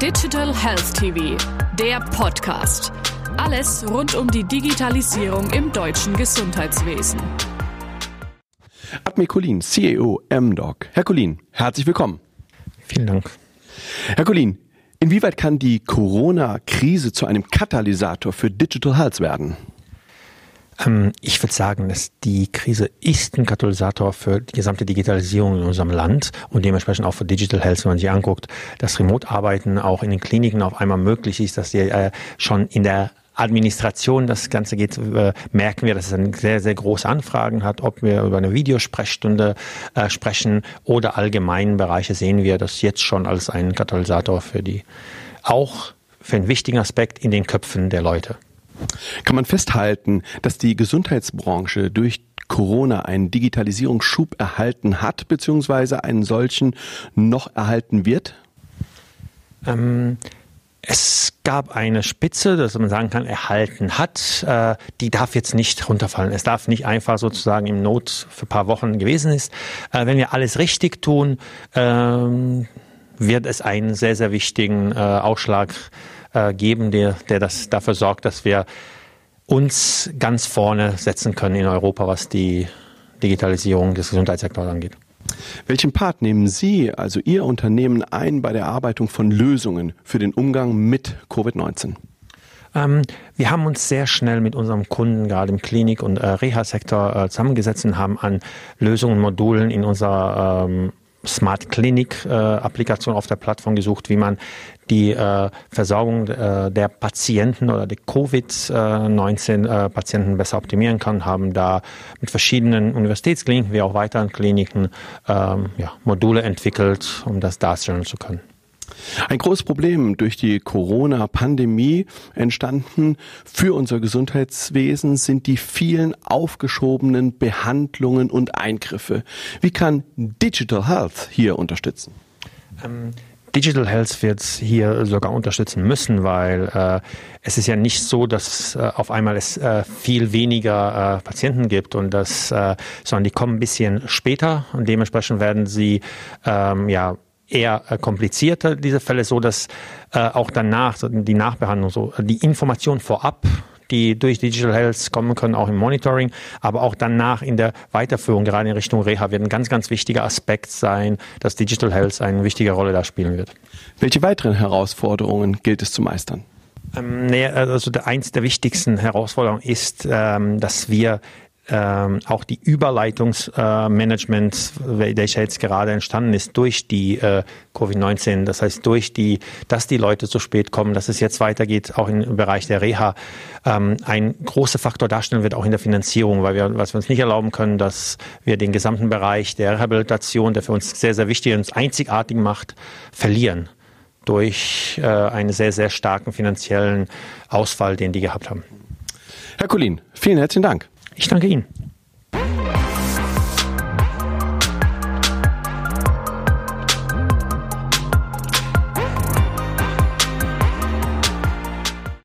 Digital Health TV, der Podcast. Alles rund um die Digitalisierung im deutschen Gesundheitswesen. Admir Colin, CEO MDoc. Herr Colin, herzlich willkommen. Vielen Dank. Herr Colin, inwieweit kann die Corona-Krise zu einem Katalysator für Digital Health werden? Ähm, ich würde sagen, dass die Krise ist ein Katalysator für die gesamte Digitalisierung in unserem Land und dementsprechend auch für Digital Health, wenn man sich anguckt, dass Remote-Arbeiten auch in den Kliniken auf einmal möglich ist, dass die äh, schon in der Administration das Ganze geht, äh, merken wir, dass es eine sehr, sehr große Anfragen hat. Ob wir über eine Videosprechstunde äh, sprechen oder allgemeinen Bereiche, sehen wir das jetzt schon als einen Katalysator für die, auch für einen wichtigen Aspekt in den Köpfen der Leute. Kann man festhalten, dass die Gesundheitsbranche durch Corona einen Digitalisierungsschub erhalten hat, beziehungsweise einen solchen noch erhalten wird? Ähm, es gab eine Spitze, dass man sagen kann, erhalten hat. Äh, die darf jetzt nicht runterfallen. Es darf nicht einfach sozusagen im Not für ein paar Wochen gewesen ist. Äh, wenn wir alles richtig tun, ähm, wird es einen sehr, sehr wichtigen äh, Ausschlag äh, geben, der, der das dafür sorgt, dass wir uns ganz vorne setzen können in Europa, was die Digitalisierung des Gesundheitssektors angeht. Welchen Part nehmen Sie, also Ihr Unternehmen, ein bei der Erarbeitung von Lösungen für den Umgang mit Covid-19? Ähm, wir haben uns sehr schnell mit unserem Kunden, gerade im Klinik- und äh, Reha-Sektor, äh, zusammengesetzt und haben an Lösungen, Modulen in unserer ähm, Smart Clinic äh, Applikation auf der Plattform gesucht, wie man die äh, Versorgung äh, der Patienten oder der Covid-19 äh, Patienten besser optimieren kann, haben da mit verschiedenen Universitätskliniken wie auch weiteren Kliniken ähm, ja, Module entwickelt, um das darstellen zu können. Ein großes Problem durch die Corona-Pandemie entstanden für unser Gesundheitswesen sind die vielen aufgeschobenen Behandlungen und Eingriffe. Wie kann Digital Health hier unterstützen? Ähm Digital Health wird hier sogar unterstützen müssen, weil äh, es ist ja nicht so, dass äh, auf einmal es äh, viel weniger äh, Patienten gibt und das, äh, sondern die kommen ein bisschen später und dementsprechend werden sie ähm, ja eher äh, komplizierter, diese Fälle, so dass äh, auch danach die Nachbehandlung, so die Information vorab, die durch Digital Health kommen können, auch im Monitoring, aber auch danach in der Weiterführung, gerade in Richtung Reha, wird ein ganz, ganz wichtiger Aspekt sein, dass Digital Health eine wichtige Rolle da spielen wird. Welche weiteren Herausforderungen gilt es zu meistern? Ähm, nee, also der, eins der wichtigsten Herausforderungen ist, ähm, dass wir ähm, auch die Überleitungsmanagement, äh, welcher jetzt gerade entstanden ist durch die äh, Covid-19, das heißt durch die, dass die Leute zu spät kommen, dass es jetzt weitergeht, auch im Bereich der Reha, ähm, ein großer Faktor darstellen wird, auch in der Finanzierung, weil wir, was wir uns nicht erlauben können, dass wir den gesamten Bereich der Rehabilitation, der für uns sehr, sehr wichtig und einzigartig macht, verlieren durch äh, einen sehr, sehr starken finanziellen Ausfall, den die gehabt haben. Herr Colin, vielen herzlichen Dank. Ich danke Ihnen.